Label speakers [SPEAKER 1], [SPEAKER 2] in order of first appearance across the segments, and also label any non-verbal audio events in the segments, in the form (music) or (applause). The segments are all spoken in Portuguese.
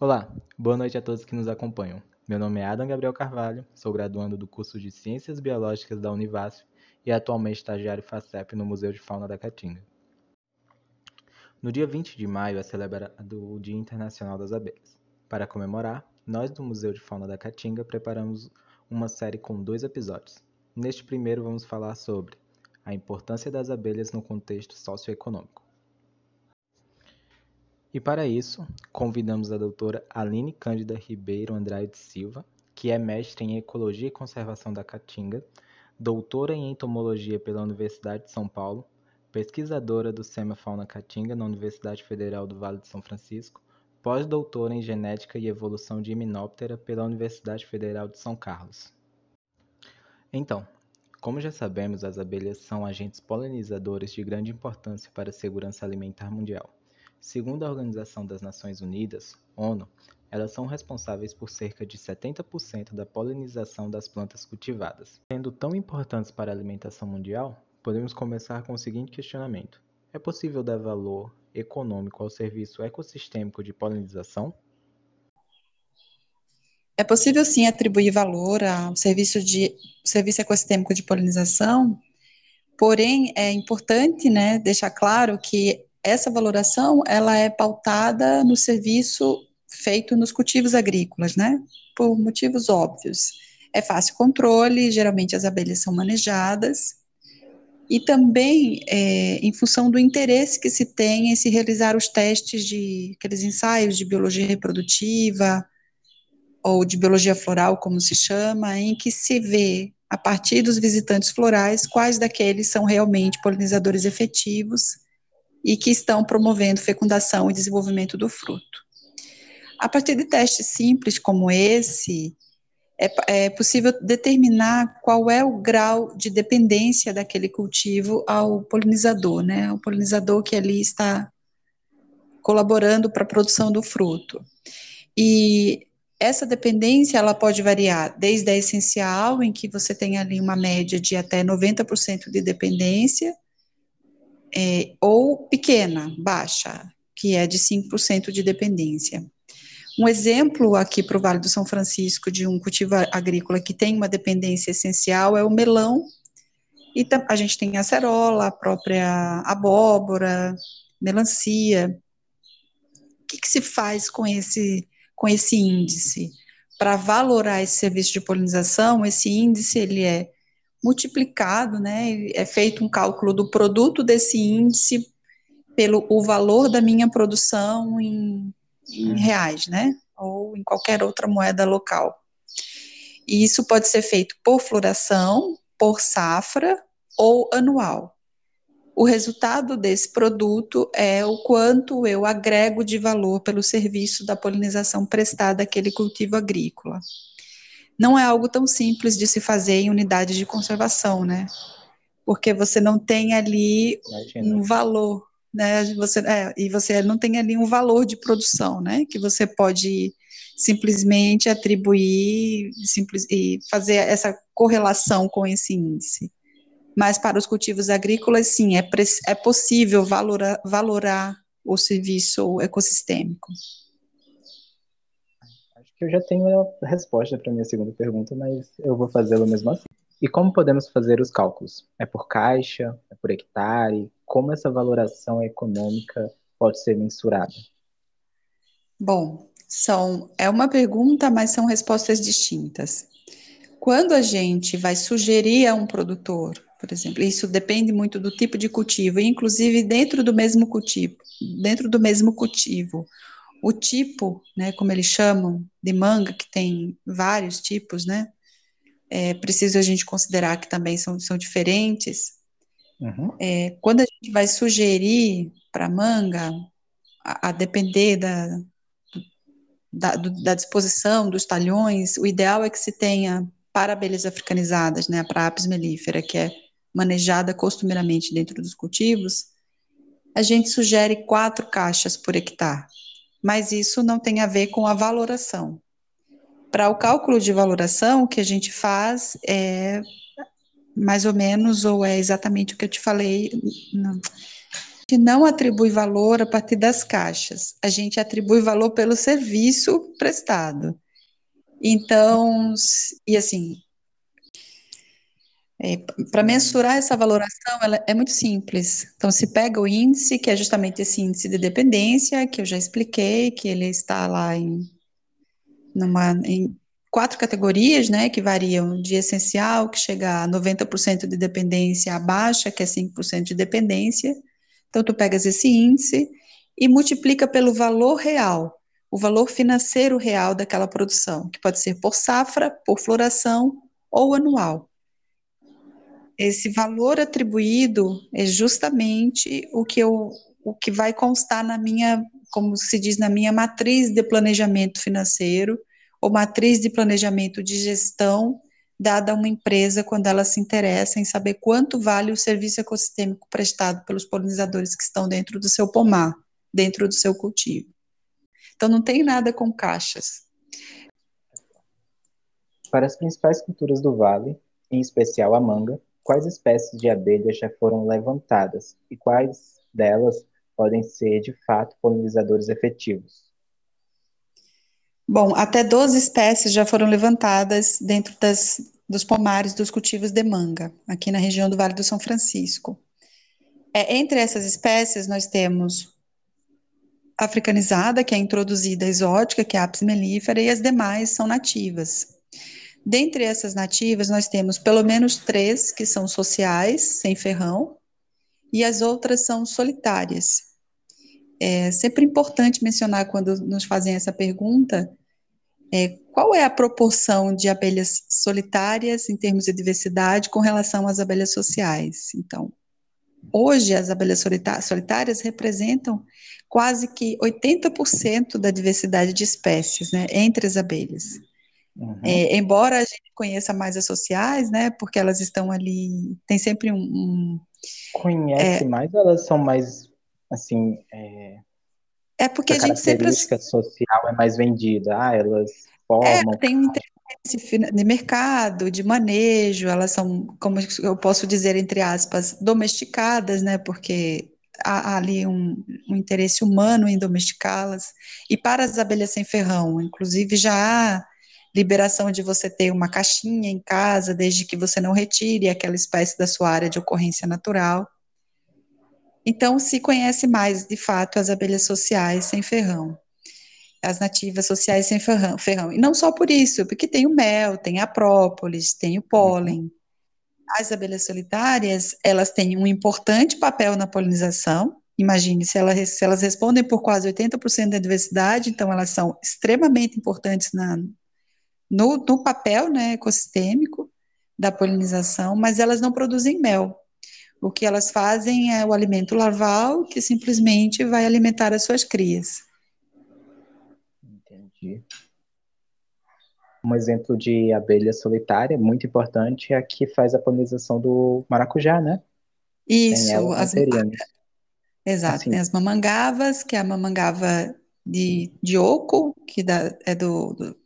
[SPEAKER 1] Olá, boa noite a todos que nos acompanham. Meu nome é Adam Gabriel Carvalho, sou graduando do curso de Ciências Biológicas da Univasf e atualmente estagiário FACEP no Museu de Fauna da Caatinga. No dia 20 de maio é celebrado o Dia Internacional das Abelhas. Para comemorar, nós do Museu de Fauna da Caatinga preparamos uma série com dois episódios. Neste primeiro vamos falar sobre a importância das abelhas no contexto socioeconômico. E para isso, convidamos a doutora Aline Cândida Ribeiro Andrade Silva, que é mestre em Ecologia e Conservação da Caatinga, doutora em Entomologia pela Universidade de São Paulo, pesquisadora do SEMA Fauna Caatinga na Universidade Federal do Vale de São Francisco, pós-doutora em Genética e Evolução de Himenóptera pela Universidade Federal de São Carlos. Então, como já sabemos, as abelhas são agentes polinizadores de grande importância para a segurança alimentar mundial. Segundo a Organização das Nações Unidas, ONU, elas são responsáveis por cerca de 70% da polinização das plantas cultivadas. Sendo tão importantes para a alimentação mundial, podemos começar com o seguinte questionamento: é possível dar valor econômico ao serviço ecossistêmico de polinização?
[SPEAKER 2] É possível sim atribuir valor ao serviço de serviço ecossistêmico de polinização, porém é importante, né, deixar claro que essa valoração ela é pautada no serviço feito nos cultivos agrícolas, né? Por motivos óbvios. É fácil controle, geralmente as abelhas são manejadas, e também é, em função do interesse que se tem em se realizar os testes de aqueles ensaios de biologia reprodutiva ou de biologia floral, como se chama, em que se vê a partir dos visitantes florais quais daqueles são realmente polinizadores efetivos e que estão promovendo fecundação e desenvolvimento do fruto. A partir de testes simples como esse, é, é, possível determinar qual é o grau de dependência daquele cultivo ao polinizador, né? O polinizador que ali está colaborando para a produção do fruto. E essa dependência ela pode variar desde a essencial, em que você tem ali uma média de até 90% de dependência, é, ou pequena, baixa, que é de 5% de dependência. Um exemplo aqui para o Vale do São Francisco de um cultivo agrícola que tem uma dependência essencial é o melão, e a gente tem a acerola, a própria abóbora, melancia. O que, que se faz com esse, com esse índice? Para valorar esse serviço de polinização, esse índice ele é multiplicado, né? É feito um cálculo do produto desse índice pelo o valor da minha produção em, em reais, né? Ou em qualquer outra moeda local. E isso pode ser feito por floração, por safra ou anual. O resultado desse produto é o quanto eu agrego de valor pelo serviço da polinização prestada àquele cultivo agrícola não é algo tão simples de se fazer em unidade de conservação, né? Porque você não tem ali Imagina. um valor, né? Você, é, e você não tem ali um valor de produção, né? Que você pode simplesmente atribuir simples, e fazer essa correlação com esse índice. Mas para os cultivos agrícolas, sim, é, é possível valorar, valorar o serviço ecossistêmico
[SPEAKER 1] que eu já tenho a resposta para minha segunda pergunta, mas eu vou fazê-lo mesmo assim. E como podemos fazer os cálculos? É por caixa? É por hectare? Como essa valoração econômica pode ser mensurada?
[SPEAKER 2] Bom, são, é uma pergunta, mas são respostas distintas. Quando a gente vai sugerir a um produtor, por exemplo, isso depende muito do tipo de cultivo, inclusive dentro do mesmo cultivo, dentro do mesmo cultivo, o tipo, né, como eles chamam, de manga, que tem vários tipos, né, é preciso a gente considerar que também são, são diferentes. Uhum. É, quando a gente vai sugerir para manga, a, a, depender da, da, do, da, disposição dos talhões, o ideal é que se tenha para abelhas africanizadas, né, para apis mellifera, que é manejada costumeiramente dentro dos cultivos, a gente sugere quatro caixas por hectare mas isso não tem a ver com a valoração. Para o cálculo de valoração, o que a gente faz é mais ou menos, ou é exatamente o que eu te falei, não, não atribui valor a partir das caixas, a gente atribui valor pelo serviço prestado. Então, e assim, é, para mensurar essa valoração, ela é muito simples. Então, se pega o índice, que é justamente esse índice de dependência, que eu já expliquei, que ele está lá em, numa, em quatro categorias, né, que variam de essencial, que chega a 90% de dependência, a baixa, que é 5% de dependência. Então, tu pegas esse índice e multiplica pelo valor real, o valor financeiro real daquela produção, que pode ser por safra, por floração ou anual esse valor atribuído é justamente o que eu o que vai constar na minha, como se diz, na minha matriz de planejamento financeiro ou matriz de planejamento de gestão dada a uma empresa quando ela se interessa em saber quanto vale o serviço ecossistêmico prestado pelos polinizadores que estão dentro do seu pomar, dentro do seu cultivo. Então não tem nada com caixas.
[SPEAKER 1] Para as principais culturas do vale, em especial a manga, quais espécies de abelhas já foram levantadas e quais delas podem ser, de fato, polinizadores efetivos?
[SPEAKER 2] Bom, até 12 espécies já foram levantadas dentro das, dos pomares dos cultivos de manga, aqui na região do Vale do São Francisco. É, entre essas espécies, nós temos africanizada, que é introduzida exótica, que é a apis mellifera, e as demais são nativas. Dentre essas nativas, nós temos pelo menos três que são sociais, sem ferrão, e as outras são solitárias. É sempre importante mencionar quando nos fazem essa pergunta é, qual é a proporção de abelhas solitárias em termos de diversidade com relação às abelhas sociais. Então, hoje as abelhas solitárias representam quase que 80% da diversidade de espécies né, entre as abelhas. Uhum. É, embora a gente conheça mais as sociais, né, porque elas estão ali, tem sempre um... um
[SPEAKER 1] Conhece é, mais ou elas são mais, assim... É,
[SPEAKER 2] é porque a, gente sempre... A
[SPEAKER 1] característica social é mais vendida, ah, elas formam...
[SPEAKER 2] É, tem um interesse de mercado, de manejo, elas são, como eu posso dizer, entre aspas, domesticadas, né, porque há, há ali um, um interesse humano em domesticá-las, e para as abelhas sem ferrão, inclusive já há liberação de você ter uma caixinha em casa, desde que você não retire aquela espécie da sua área de ocorrência natural. Então, se conhece mais, de fato, as abelhas sociais sem ferrão, as nativas sociais sem ferrão. ferrão. E não só por isso, porque tem o mel, tem a própolis, tem o pólen. As abelhas solitárias, elas têm um importante papel na polinização, Imagine, se elas, se elas respondem por quase 80% da diversidade, então elas são extremamente importantes na, no, no papel né, ecossistêmico da polinização, mas elas não produzem mel. O que elas fazem é o alimento larval, que simplesmente vai alimentar as suas crias.
[SPEAKER 1] Entendi. Um exemplo de abelha solitária muito importante é a que faz a polinização do maracujá, né?
[SPEAKER 2] Isso, as Exato, assim. tem as mamangavas, que é a mamangava de, de oco, que dá, é do, do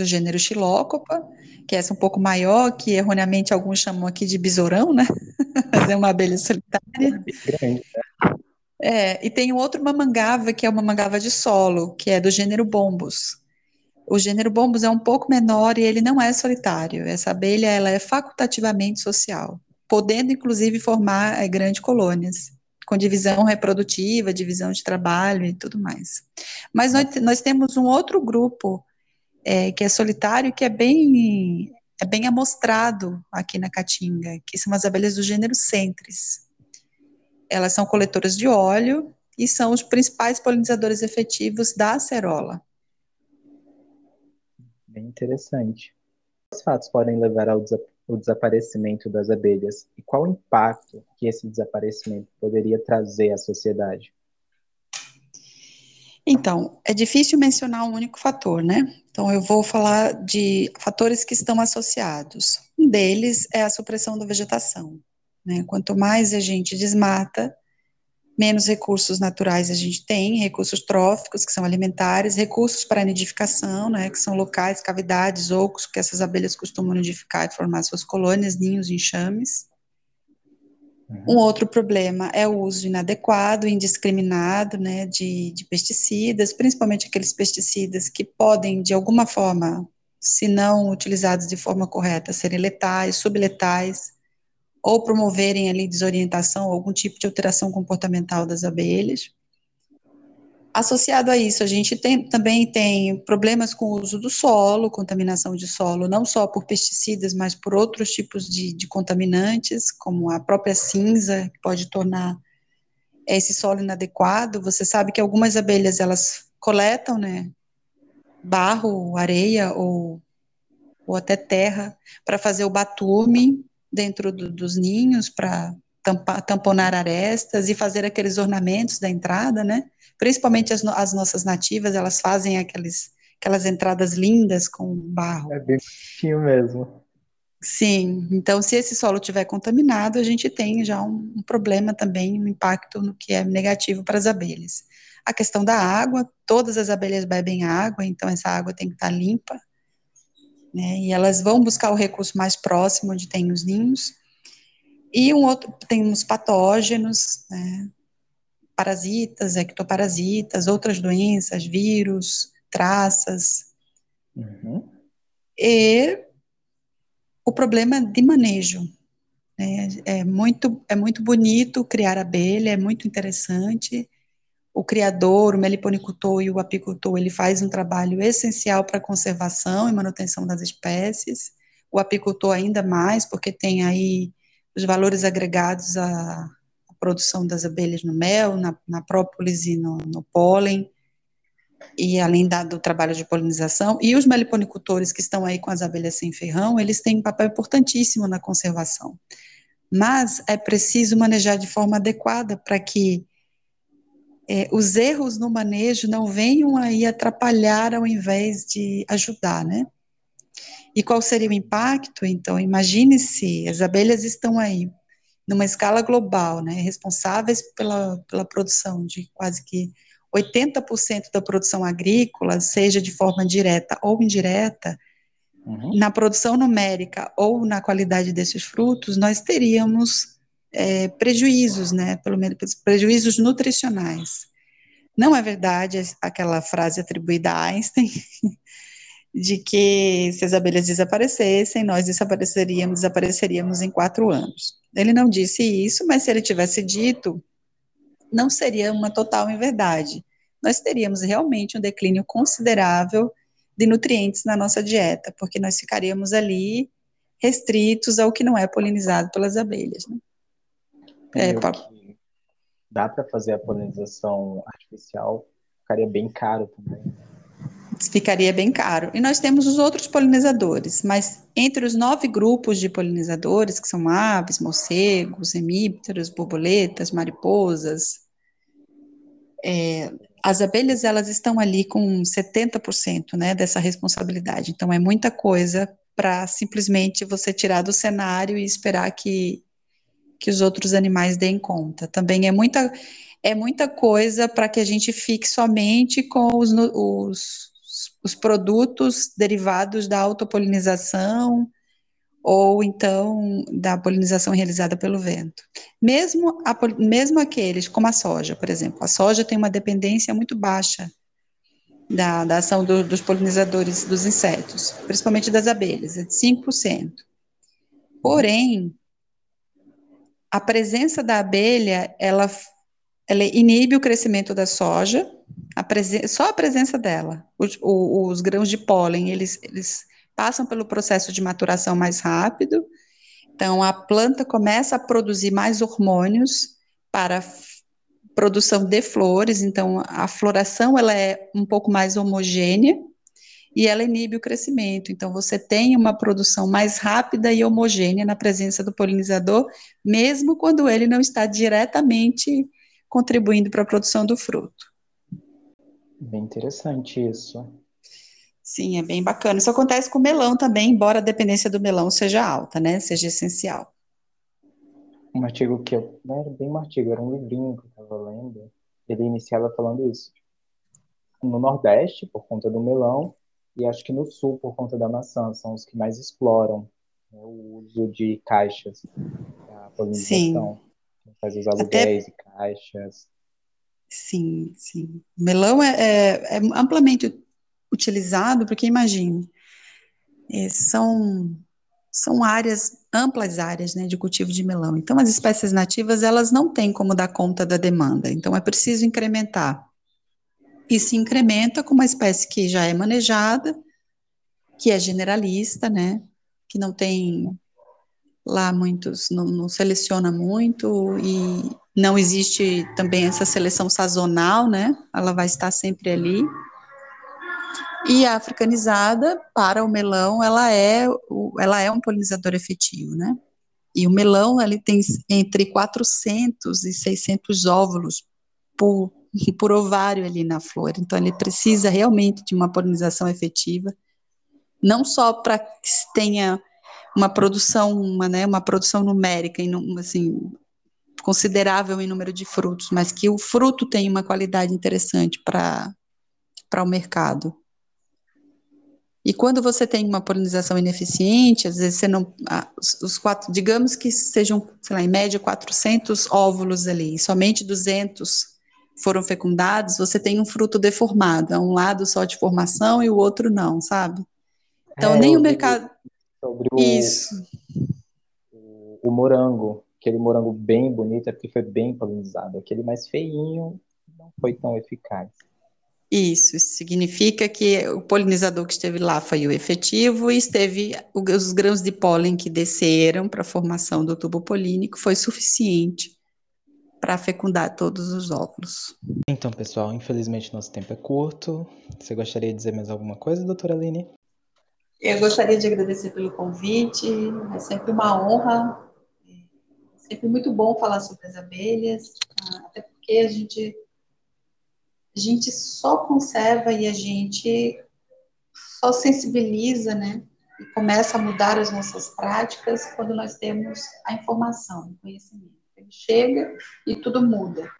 [SPEAKER 2] do gênero Xilócopa, que é essa um pouco maior, que erroneamente alguns chamam aqui de besourão, né? (laughs) Mas é uma abelha solitária. Grande, né? É, e tem outro mamangava, que é uma mamangava de solo, que é do gênero Bombus. O gênero Bombus é um pouco menor e ele não é solitário. Essa abelha ela é facultativamente social, podendo inclusive formar é, grandes colônias, com divisão reprodutiva, divisão de trabalho e tudo mais. Mas nós, nós temos um outro grupo é, que é solitário, que é bem, é bem amostrado aqui na Caatinga, que são as abelhas do gênero Centris. Elas são coletoras de óleo e são os principais polinizadores efetivos da acerola.
[SPEAKER 1] Bem interessante. Os fatos podem levar ao desaparecimento das abelhas e qual o impacto que esse desaparecimento poderia trazer à sociedade?
[SPEAKER 2] Então, é difícil mencionar um único fator, né? Então, eu vou falar de fatores que estão associados. Um deles é a supressão da vegetação. Né? Quanto mais a gente desmata, menos recursos naturais a gente tem, recursos tróficos, que são alimentares, recursos para nidificação, né, que são locais, cavidades, ocos, que essas abelhas costumam nidificar e formar suas colônias, ninhos, enxames. Um outro problema é o uso inadequado, indiscriminado, né, de, de pesticidas, principalmente aqueles pesticidas que podem, de alguma forma, se não utilizados de forma correta, serem letais, subletais, ou promoverem ali desorientação, algum tipo de alteração comportamental das abelhas. Associado a isso, a gente tem, também tem problemas com o uso do solo, contaminação de solo, não só por pesticidas, mas por outros tipos de, de contaminantes, como a própria cinza, que pode tornar esse solo inadequado. Você sabe que algumas abelhas, elas coletam, né, barro, areia ou, ou até terra para fazer o batume dentro do, dos ninhos, para tamponar arestas e fazer aqueles ornamentos da entrada, né, principalmente as, as nossas nativas, elas fazem aqueles, aquelas entradas lindas com barro.
[SPEAKER 1] É bem bonitinho mesmo.
[SPEAKER 2] Sim, então se esse solo estiver contaminado, a gente tem já um, um, problema também, um impacto no que é negativo para as abelhas. A questão da água, todas as abelhas bebem água, então essa água tem que estar limpa, né, e elas vão buscar o recurso mais próximo onde tem os ninhos. E um outro, tem os patógenos, né, parasitas, ectoparasitas, outras doenças, vírus, traças. Uhum. E o problema de manejo. Né? É, muito, é muito bonito criar abelha, é muito interessante. O criador, o meliponicultor e o apicultor, ele faz um trabalho essencial para a conservação e manutenção das espécies. O apicultor ainda mais, porque tem aí os valores agregados a, produção das abelhas no mel, na, na própolis e no, no pólen, e além da, do trabalho de polinização, e os meliponicultores que estão aí com as abelhas sem ferrão, eles têm um papel importantíssimo na conservação. Mas é preciso manejar de forma adequada para que é, os erros no manejo não venham aí atrapalhar ao invés de ajudar, né? E qual seria o impacto? Então, imagine se as abelhas estão aí numa escala global, né, responsáveis pela, pela produção de quase que 80% da produção agrícola, seja de forma direta ou indireta, uhum. na produção numérica ou na qualidade desses frutos, nós teríamos é, prejuízos, né, pelo menos prejuízos nutricionais. Não é verdade aquela frase atribuída a Einstein (laughs) de que se as abelhas desaparecessem, nós desapareceríamos, desapareceríamos em quatro anos. Ele não disse isso, mas se ele tivesse dito, não seria uma total inverdade. Nós teríamos realmente um declínio considerável de nutrientes na nossa dieta, porque nós ficaríamos ali restritos ao que não é polinizado pelas abelhas. Né?
[SPEAKER 1] É. Dá para fazer a polinização artificial, ficaria bem caro também
[SPEAKER 2] ficaria bem caro. E nós temos os outros polinizadores, mas entre os nove grupos de polinizadores, que são aves, morcegos, hemípteros, borboletas, mariposas, é, as abelhas elas estão ali com 70% né, dessa responsabilidade. Então é muita coisa para simplesmente você tirar do cenário e esperar que, que os outros animais deem conta. Também é muita, é muita coisa para que a gente fique somente com os, os os produtos derivados da autopolinização ou então da polinização realizada pelo vento. Mesmo, a, mesmo aqueles, como a soja, por exemplo, a soja tem uma dependência muito baixa da, da ação do, dos polinizadores dos insetos, principalmente das abelhas, é de 5%. Porém, a presença da abelha, ela, ela inibe o crescimento da soja, a só a presença dela, os, os, os, grãos de pólen, eles, eles passam pelo processo de maturação mais rápido, então a planta começa a produzir mais hormônios para produção de flores, então a floração ela é um pouco mais homogênea e ela inibe o crescimento. Então você tem uma produção mais rápida e homogênea na presença do polinizador, mesmo quando ele não está diretamente contribuindo para a produção do fruto.
[SPEAKER 1] Bem interessante isso.
[SPEAKER 2] Sim, é bem bacana. Isso acontece com o melão também, embora a dependência do melão seja alta, né? Seja essencial.
[SPEAKER 1] Um artigo que eu. Não era bem um artigo, era um livrinho que eu estava lendo. Ele iniciava falando isso. No Nordeste, por conta do melão, e acho que no Sul, por conta da maçã, são os que mais exploram né, o uso de caixas para polinização. Sim. Faz os aluguéis Até... e caixas.
[SPEAKER 2] Sim, sim. Melão é, é, é amplamente utilizado, porque imagine, é, são, são áreas, amplas áreas né, de cultivo de melão. Então, as espécies nativas, elas não têm como dar conta da demanda, então é preciso incrementar. E se incrementa com uma espécie que já é manejada, que é generalista, né, que não tem lá muitos, não, não seleciona muito e não existe também essa seleção sazonal, né, ela vai estar sempre ali. E a africanizada, para o melão, ela é, ela é um polinizador efetivo, né? E o melão, ele tem entre 400 e 600 óvulos por, (laughs) por ovário ali na flor. Então, ele precisa realmente de uma polinização efetiva, não só para que tenha uma produção, uma, né, uma produção numérica, assim, considerável em número de frutos, mas que o fruto tenha uma qualidade interessante para o mercado. E quando você tem uma polinização ineficiente, às vezes você não. os, quatro, digamos que sejam, sei lá, em média 400 óvulos ali, e somente 200 foram fecundados, você tem um fruto deformado, é um lado só de formação e o outro não, sabe? Então, é, nem o mercado.
[SPEAKER 1] Sobre o, Isso. O, o morango, aquele morango bem bonito, é porque foi bem polinizado. Aquele mais feinho não foi tão eficaz.
[SPEAKER 2] Isso, isso significa que o polinizador que esteve lá foi o efetivo e esteve os grãos de pólen que desceram para a formação do tubo polínico foi suficiente para fecundar todos os óvulos.
[SPEAKER 1] Então, pessoal, infelizmente nosso tempo é curto. Você gostaria de dizer mais alguma coisa, doutora Aline?
[SPEAKER 2] Eu gostaria de agradecer pelo convite, é sempre uma honra, é sempre muito bom falar sobre as abelhas, até porque a gente a gente só conserva e a gente só sensibiliza, né? E começa a mudar as nossas práticas quando nós temos a informação, o conhecimento. Ele chega e tudo muda.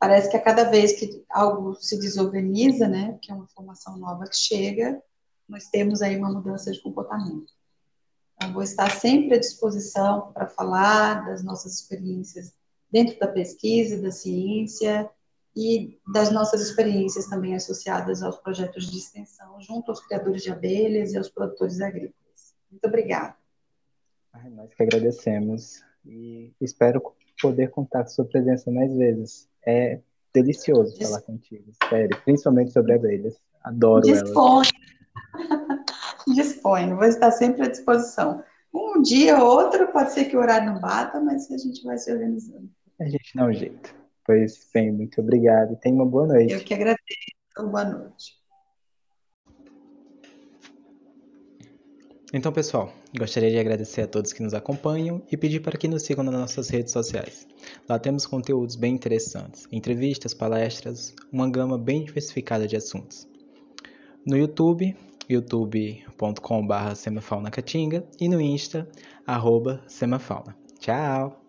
[SPEAKER 2] Parece que a cada vez que algo se desorganiza, né? Que é uma informação nova que chega, nós temos aí uma mudança de comportamento. Então, vou estar sempre à disposição para falar das nossas experiências dentro da pesquisa, da ciência, e das nossas experiências também associadas aos projetos de extensão, junto aos criadores de abelhas e aos produtores agrícolas. Muito obrigada.
[SPEAKER 1] nós que agradecemos e espero poder contar com sua presença mais vezes. É delicioso falar contigo, sério, principalmente sobre abelhas. Adoro
[SPEAKER 2] Dispõe. elas. (laughs) Dispõe, vou estar sempre à disposição. Um dia ou outro, pode ser que o horário não bata, mas a gente vai se organizando.
[SPEAKER 1] A gente dá um jeito. Pois bem, muito obrigado. Tenha uma boa noite.
[SPEAKER 2] Eu que agradeço. Boa noite.
[SPEAKER 1] Então, pessoal, gostaria de agradecer a todos que nos acompanham e pedir para que nos sigam nas nossas redes sociais. Lá temos conteúdos bem interessantes, entrevistas, palestras, uma gama bem diversificada de assuntos. No YouTube, youtube.com.br semafauna e no Insta, arroba semafauna. Tchau!